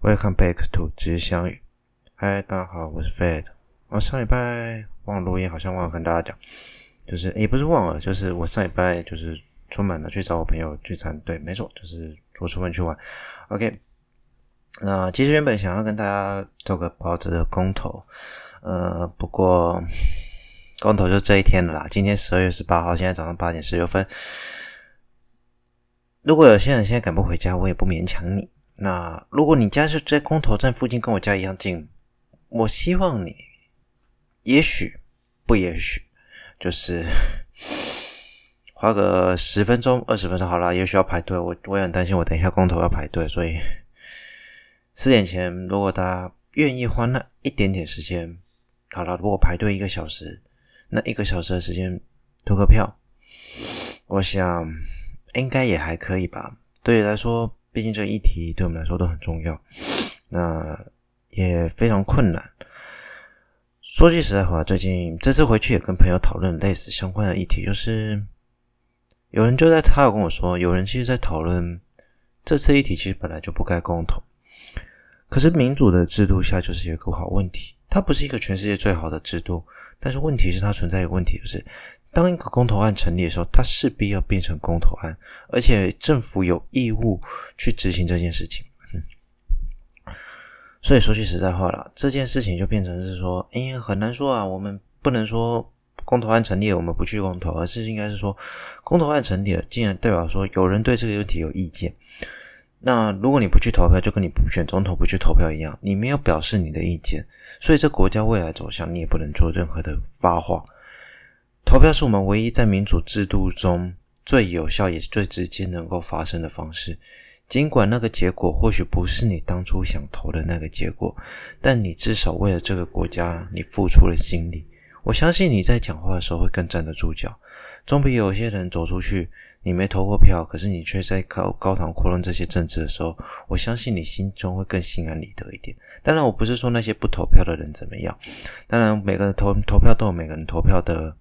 Welcome back to 知相遇。嗨，大家好，我是 Fed。我上礼拜忘了录音，好像忘了跟大家讲，就是也不是忘了，就是我上礼拜就是出门了，去找我朋友聚餐。对，没错，就是我出门去玩。OK，那、呃、其实原本想要跟大家做个包子的公投，呃，不过公投就这一天了啦。今天十二月十八号，现在早上八点十六分。如果有些人现在赶不回家，我也不勉强你。那如果你家是在公投站附近，跟我家一样近，我希望你，也许不也许，就是 花个十分钟、二十分钟好了。也许要排队，我我也很担心，我等一下公投要排队，所以 四点前，如果大家愿意花那一点点时间，好了，如果排队一个小时，那一个小时的时间投个票，我想。应该也还可以吧。对于来说，毕竟这个议题对我们来说都很重要，那也非常困难。说句实在话，最近这次回去也跟朋友讨论类似相关的议题，就是有人就在他有跟我说，有人其实在讨论这次议题其实本来就不该公投，可是民主的制度下就是有一个好问题，它不是一个全世界最好的制度，但是问题是它存在一个问题，就是。当一个公投案成立的时候，它势必要变成公投案，而且政府有义务去执行这件事情。所以说句实在话啦，这件事情就变成是说，哎，很难说啊。我们不能说公投案成立了，我们不去公投，而是应该是说，公投案成立了，竟然代表说有人对这个问题有意见，那如果你不去投票，就跟你不选总统不去投票一样，你没有表示你的意见，所以这国家未来走向，你也不能做任何的发话。投票是我们唯一在民主制度中最有效也是最直接能够发生的方式。尽管那个结果或许不是你当初想投的那个结果，但你至少为了这个国家，你付出了心力。我相信你在讲话的时候会更站得住脚，总比有些人走出去，你没投过票，可是你却在高高谈阔论这些政治的时候，我相信你心中会更心安理得一点。当然，我不是说那些不投票的人怎么样，当然每个人投投票都有每个人投票的。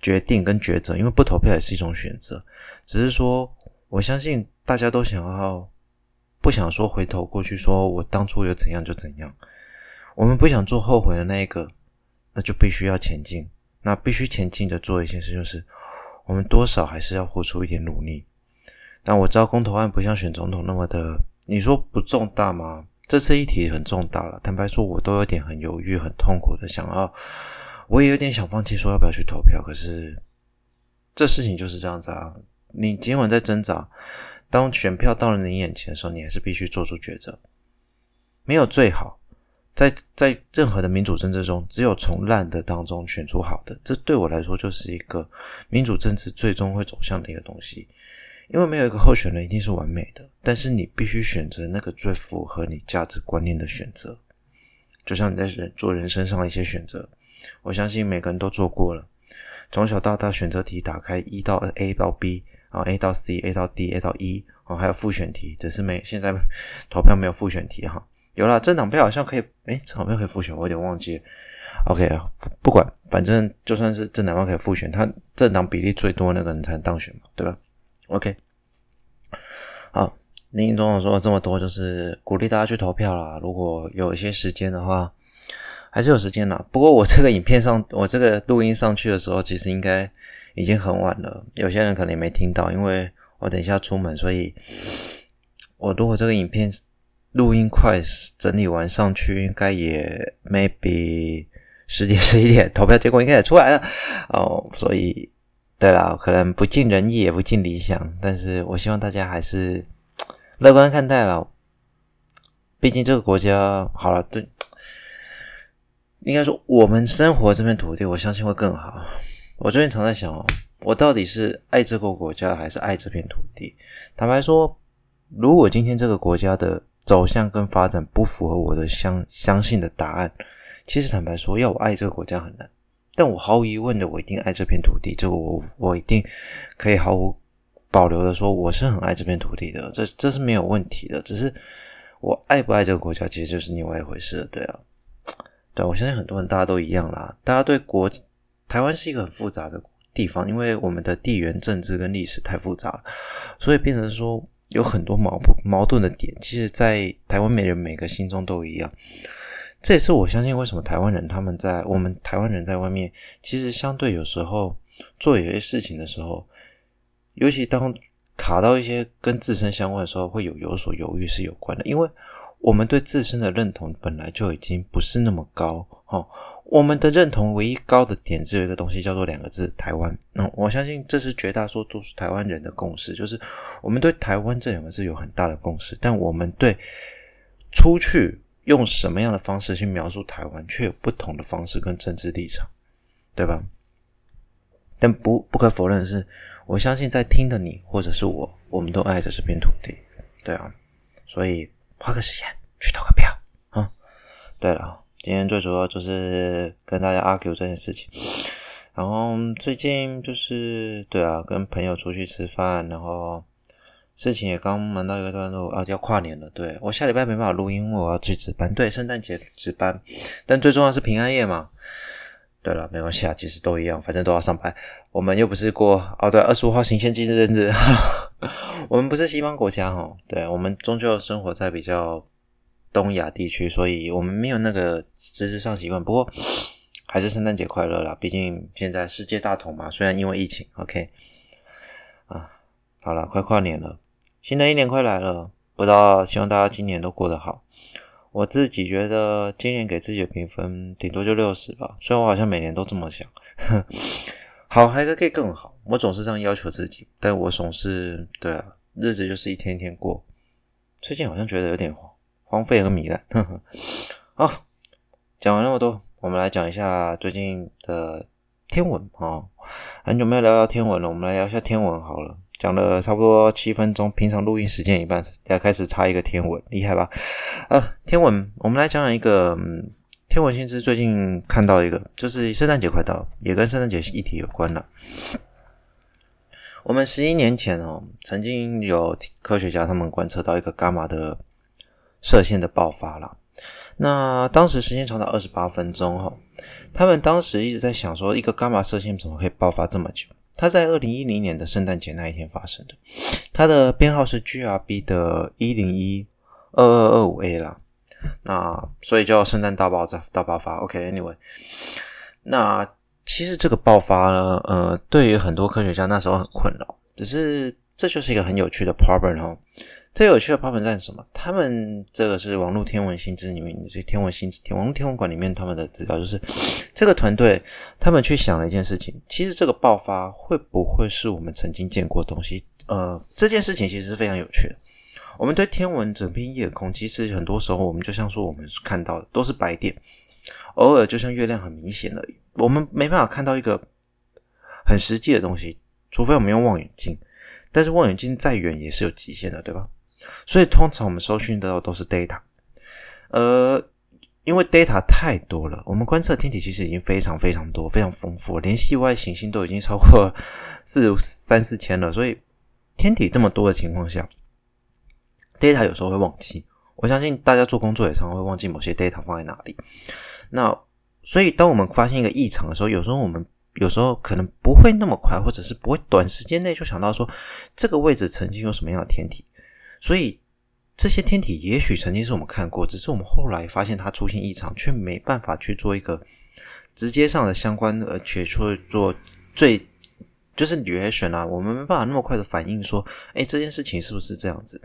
决定跟抉择，因为不投票也是一种选择。只是说，我相信大家都想要，不想说回头过去，说我当初有怎样就怎样。我们不想做后悔的那一个，那就必须要前进。那必须前进的做一件事，就是我们多少还是要付出一点努力。但我知道公投案不像选总统那么的，你说不重大吗？这次议题很重大了。坦白说，我都有点很犹豫、很痛苦的想要。我也有点想放弃，说要不要去投票。可是这事情就是这样子啊！你尽管在挣扎，当选票到了你眼前的时候，你还是必须做出抉择。没有最好，在在任何的民主政治中，只有从烂的当中选出好的。这对我来说就是一个民主政治最终会走向的一个东西。因为没有一个候选人一定是完美的，但是你必须选择那个最符合你价值观念的选择。就像你在人做人生上的一些选择。我相信每个人都做过了，从小到大选择题打开一到 A 到 B，然后 A 到 C，A 到 D，A 到 E，哦，还有复选题，只是没现在 投票没有复选题哈。有了政党票好像可以，诶，政党票可以复选，我有点忘记了。OK，不管，反正就算是政党票可以复选，他政党比例最多那个人才能当选嘛，对吧？OK，好，林总统说了这么多，就是鼓励大家去投票啦。如果有一些时间的话。还是有时间啦，不过我这个影片上，我这个录音上去的时候，其实应该已经很晚了。有些人可能也没听到，因为我等一下出门，所以我如果这个影片录音快整理完上去，应该也 maybe 十点十一点，投票结果应该也出来了哦。所以对啦，可能不尽人意，也不尽理想，但是我希望大家还是 乐观看待了。毕竟这个国家好了，对。应该说，我们生活这片土地，我相信会更好。我最近常在想哦，我到底是爱这个国家，还是爱这片土地？坦白说，如果今天这个国家的走向跟发展不符合我的相相信的答案，其实坦白说，要我爱这个国家很难。但我毫无疑问的，我一定爱这片土地。这个我我一定可以毫无保留的说，我是很爱这片土地的。这这是没有问题的。只是我爱不爱这个国家，其实就是另外一回事了。对啊。对，我相信很多人大家都一样啦。大家对国台湾是一个很复杂的地方，因为我们的地缘政治跟历史太复杂，所以变成说有很多矛矛盾的点，其实，在台湾每人每个心中都一样。这也是我相信为什么台湾人他们在我们台湾人在外面，其实相对有时候做有些事情的时候，尤其当卡到一些跟自身相关的时候，会有有所犹豫是有关的，因为我们对自身的认同本来就已经不是那么高，哈。我们的认同唯一高的点只有一个东西，叫做两个字：台湾。那我相信这是绝大多数台湾人的共识，就是我们对台湾这两个字有很大的共识。但我们对出去用什么样的方式去描述台湾，却有不同的方式跟政治立场，对吧？但不不可否认的是，我相信在听的你或者是我，我们都爱着这片土地，对啊。所以花个时间去投个票啊。对了。今天最主要就是跟大家 argue 这件事情，然后最近就是对啊，跟朋友出去吃饭，然后事情也刚忙到一个段落啊，要跨年了。对，我下礼拜没办法录音，我要去值班。对，圣诞节值班，但最重要是平安夜嘛。对了，没关系啊，其实都一样，反正都要上班。我们又不是过哦，对，二十五号行宪纪念日，我们不是西方国家哦，对，我们终究生活在比较。东亚地区，所以我们没有那个知识上习惯。不过 还是圣诞节快乐啦，毕竟现在世界大同嘛。虽然因为疫情，OK 啊，好了，快跨年了，新的一年快来了。不知道，希望大家今年都过得好。我自己觉得今年给自己的评分顶多就六十吧。虽然我好像每年都这么想，好还可以更好。我总是这样要求自己，但我总是对啊，日子就是一天一天过。最近好像觉得有点荒。荒废和糜烂，呵呵。好，讲完那么多，我们来讲一下最近的天文啊。很久没有聊聊天文了，我们来聊一下天文好了。讲了差不多七分钟，平常录音时间一半，大家开始插一个天文，厉害吧？啊，天文，我们来讲讲一个、嗯、天文新知。最近看到一个，就是圣诞节快到，也跟圣诞节议题有关了。我们十一年前哦，曾经有科学家他们观测到一个伽马的。射线的爆发了，那当时时间长达二十八分钟哈。他们当时一直在想说，一个伽马射线怎么可以爆发这么久？它在二零一零年的圣诞节那一天发生的，它的编号是 GRB 的一零一二二二五 A 啦。那所以叫圣诞大爆炸大爆发。OK，Anyway，那其实这个爆发呢，呃，对于很多科学家那时候很困扰，只是这就是一个很有趣的 problem 哦。最有趣的 problem 在什么？他们这个是网络天文新知里面，这天文新知天网络天文馆里面他们的资料，就是 这个团队他们去想了一件事情。其实这个爆发会不会是我们曾经见过的东西？呃，这件事情其实是非常有趣的。我们对天文整片夜空，其实很多时候我们就像说我们看到的都是白点，偶尔就像月亮很明显而已。我们没办法看到一个很实际的东西，除非我们用望远镜。但是望远镜再远也是有极限的，对吧？所以通常我们收讯的都是 data，呃，因为 data 太多了，我们观测天体其实已经非常非常多，非常丰富，连系外行星都已经超过四三四千了。所以天体这么多的情况下，data 有时候会忘记。我相信大家做工作也常常会忘记某些 data 放在哪里。那所以当我们发现一个异常的时候，有时候我们有时候可能不会那么快，或者是不会短时间内就想到说这个位置曾经有什么样的天体。所以这些天体也许曾经是我们看过，只是我们后来发现它出现异常，却没办法去做一个直接上的相关，而且去做最就是 reaction 啊，我们没办法那么快的反应说，哎，这件事情是不是这样子？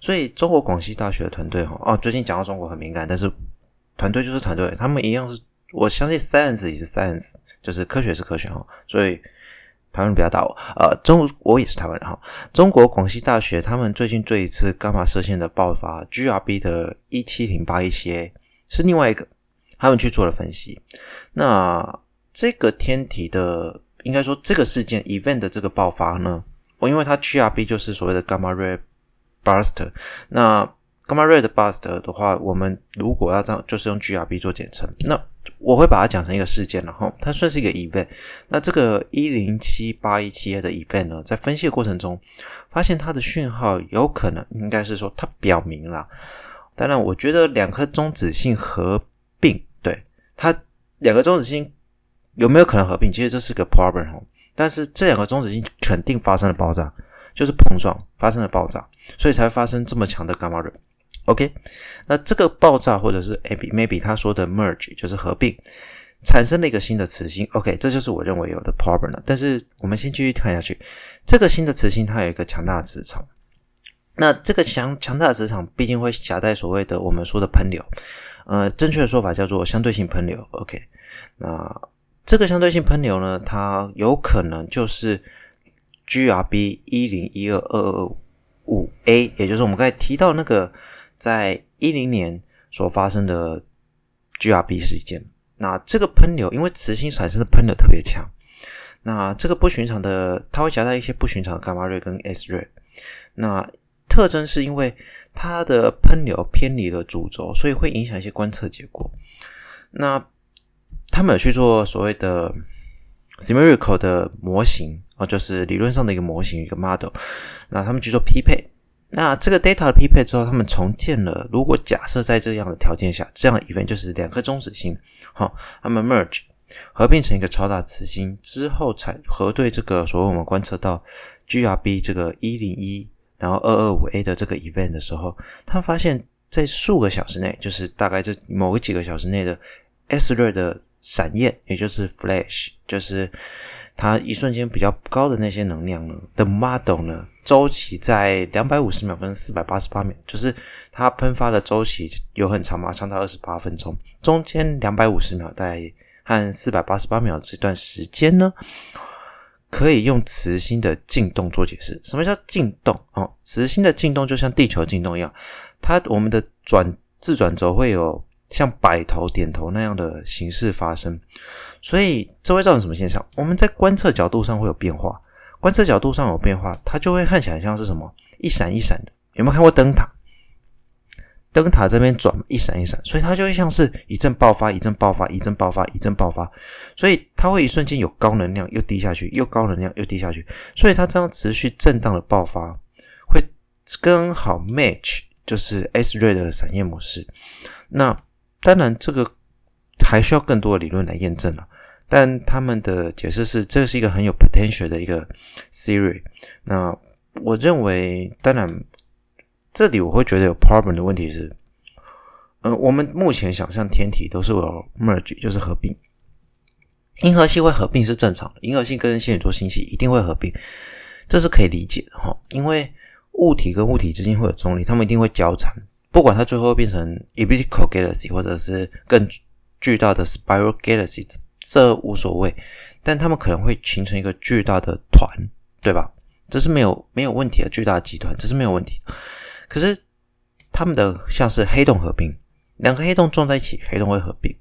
所以中国广西大学的团队哈，哦，最近讲到中国很敏感，但是团队就是团队，他们一样是，我相信 science 也是 science，就是科学是科学哈，所以。台湾人不要打我，呃，中我也是台湾人哈。中国广西大学他们最近这一次伽马射线的爆发，GRB 的一七零八一七 A 是另外一个，他们去做了分析。那这个天体的，应该说这个事件 event 的这个爆发呢，我因为它 GRB 就是所谓的 gamma ray burst，那 gamma ray 的 burst 的话，我们如果要这样，就是用 GRB 做简称，那。我会把它讲成一个事件，然后它算是一个 event。那这个一零七八一七 A 的 event 呢，在分析的过程中，发现它的讯号有可能应该是说它表明了。当然，我觉得两颗中子星合并，对它两个中子星有没有可能合并？其实这是个 problem 哦。但是这两个中子星肯定发生了爆炸，就是碰撞发生了爆炸，所以才会发生这么强的 gamma ray。OK，那这个爆炸或者是 maybe maybe 他说的 merge 就是合并，产生了一个新的磁星。OK，这就是我认为有的 problem 了。但是我们先继续看下去，这个新的磁星它有一个强大的磁场。那这个强强大的磁场毕竟会夹带所谓的我们说的喷流，呃，正确的说法叫做相对性喷流。OK，那这个相对性喷流呢，它有可能就是 GRB 一零一二二二五 A，也就是我们刚才提到那个。在一零年所发生的 GRB 事件，那这个喷流因为磁性产生的喷流特别强，那这个不寻常的，它会夹带一些不寻常的伽马瑞跟 S 瑞，那特征是因为它的喷流偏离了主轴，所以会影响一些观测结果。那他们有去做所谓的 Symmetrical 的模型啊，就是理论上的一个模型一个 model，那他们去做匹配。那这个 data 的匹配之后，他们重建了。如果假设在这样的条件下，这样的 event 就是两颗中子星，好，他们 merge 合并成一个超大磁星之后，才核对这个所谓我们观测到 GRB 这个一零一，然后二二五 A 的这个 event 的时候，他发现，在数个小时内，就是大概这某个几个小时内的 S 瑞的闪焰，也就是 flash，就是它一瞬间比较高的那些能量呢的 model 呢。周期在两百五十秒跟四百八十八秒，就是它喷发的周期有很长嘛，长达二十八分钟。中间两百五十秒大概和四百八十八秒这段时间呢，可以用磁星的进动做解释。什么叫进动？哦，磁星的进动就像地球进动一样，它我们的转自转轴会有像摆头、点头那样的形式发生，所以这会造成什么现象？我们在观测角度上会有变化。观测角度上有变化，它就会看起来像是什么一闪一闪的。有没有看过灯塔？灯塔这边转一闪一闪，所以它就会像是一阵爆发，一阵爆发，一阵爆发，一阵爆发。所以它会一瞬间有高能量又低下去，又高能量又低下去。所以它这样持续震荡的爆发，会刚好 match 就是 S ray 的闪焰模式。那当然，这个还需要更多的理论来验证了。但他们的解释是，这是一个很有 potential 的一个 theory。那我认为，当然，这里我会觉得有 problem 的问题是，嗯、我们目前想象天体都是有 merge，就是合并。银河系会合并是正常的，银河系跟仙女座星系一定会合并，这是可以理解的哈。因为物体跟物体之间会有重力，它们一定会交缠，不管它最后变成 elliptical galaxy 或者是更巨大的 spiral galaxy。这无所谓，但他们可能会形成一个巨大的团，对吧？这是没有没有问题的巨大的集团，这是没有问题。可是他们的像是黑洞合并，两个黑洞撞在一起，黑洞会合并。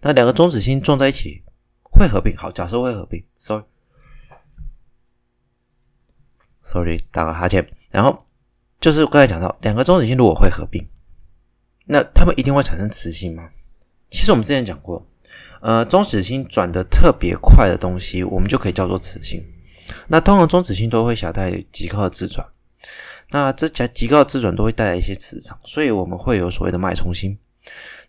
那两个中子星撞在一起会合并，好，假设会合并。Sorry，Sorry，打个哈欠。然后就是刚才讲到，两个中子星如果会合并，那他们一定会产生磁性吗？其实我们之前讲过。呃，中子星转得特别快的东西，我们就可以叫做磁星。那通常中子星都会携带极高的自转，那这极极高的自转都会带来一些磁场，所以我们会有所谓的脉冲星。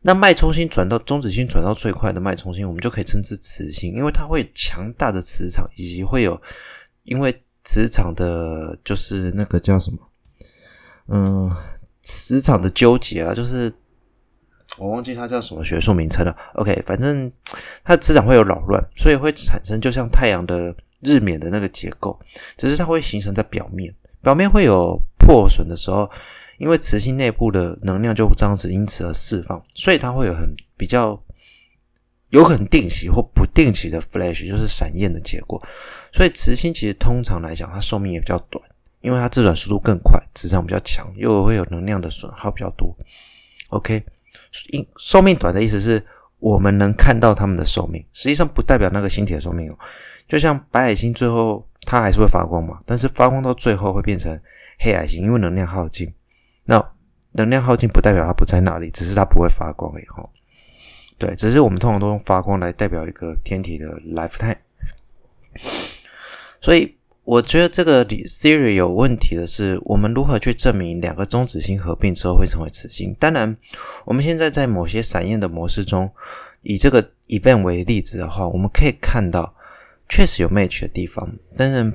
那脉冲星转到中子星转到最快的脉冲星，我们就可以称之磁星，因为它会强大的磁场，以及会有因为磁场的，就是那个叫什么？嗯，磁场的纠结啊，就是。我忘记它叫什么学术名称了。OK，反正它的磁场会有扰乱，所以会产生就像太阳的日冕的那个结构，只是它会形成在表面，表面会有破损的时候，因为磁性内部的能量就这样子因此而释放，所以它会有很比较有很定期或不定期的 flash，就是闪焰的结果。所以磁星其实通常来讲，它寿命也比较短，因为它自转速度更快，磁场比较强，又会有能量的损耗比较多。OK。因寿命短的意思是我们能看到它们的寿命，实际上不代表那个星体的寿命哦。就像白矮星，最后它还是会发光嘛，但是发光到最后会变成黑矮星，因为能量耗尽。那能量耗尽不代表它不在那里，只是它不会发光而已哈。对，只是我们通常都用发光来代表一个天体的 lifetime。所以。我觉得这个 theory 有问题的是，我们如何去证明两个中子星合并之后会成为磁星？当然，我们现在在某些闪焰的模式中，以这个 event 为例子的话，我们可以看到确实有 match 的地方，但是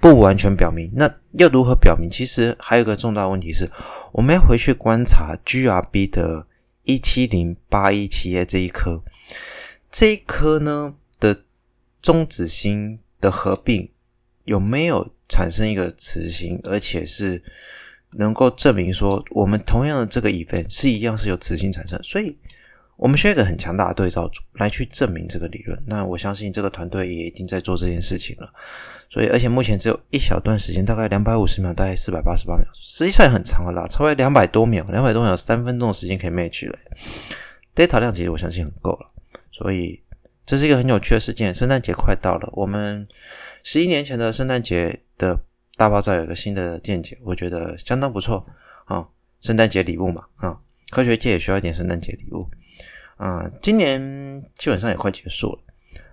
不完全表明。那要如何表明？其实还有一个重大问题是，我们要回去观察 GRB 的一七零八一七 A 这一颗，这一颗呢的中子星的合并有没有产生一个磁性，而且是能够证明说，我们同样的这个 event 是一样是由磁性产生，所以。我们需要一个很强大的对照组来去证明这个理论。那我相信这个团队也已经在做这件事情了。所以，而且目前只有一小段时间，大概两百五十秒，大概四百八十八秒，实际上也很长了啦，超过两百多秒，两百多秒三分钟的时间可以 match 了。data 量其实我相信很够了。所以，这是一个很有趣的事件。圣诞节快到了，我们十一年前的圣诞节的大爆炸有一个新的见解，我觉得相当不错啊。圣诞节礼物嘛，啊，科学界也需要一点圣诞节礼物。啊，今年基本上也快结束了。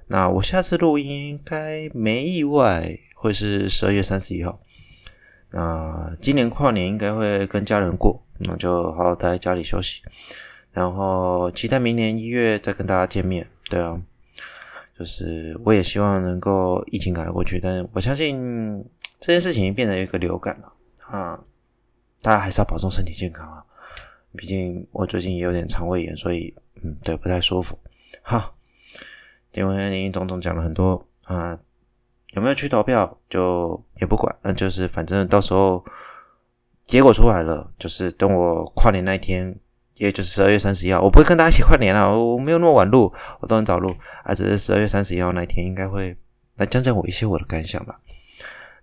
那我下次录音应该没意外会是十二月三十一号。那今年跨年应该会跟家人过，那就好好待在家里休息。然后期待明年一月再跟大家见面。对啊，就是我也希望能够疫情赶快过去，但是我相信这件事情变成一个流感了啊，大家还是要保重身体健康啊。毕竟我最近也有点肠胃炎，所以。嗯，对，不太舒服。好，今天林林总总讲了很多啊，有没有去投票就也不管，那就是反正到时候结果出来了，就是等我跨年那一天，也就是十二月三十一号，我不会跟大家一起跨年了，我没有那么晚录，我都很早录，啊，只是十二月三十一号那一天应该会来讲讲我一些我的感想吧。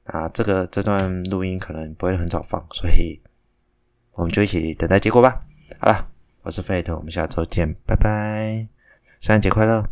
啊，这个这段录音可能不会很早放，所以我们就一起等待结果吧。好了。我是 Fate，我们下周见，拜拜，圣诞节快乐！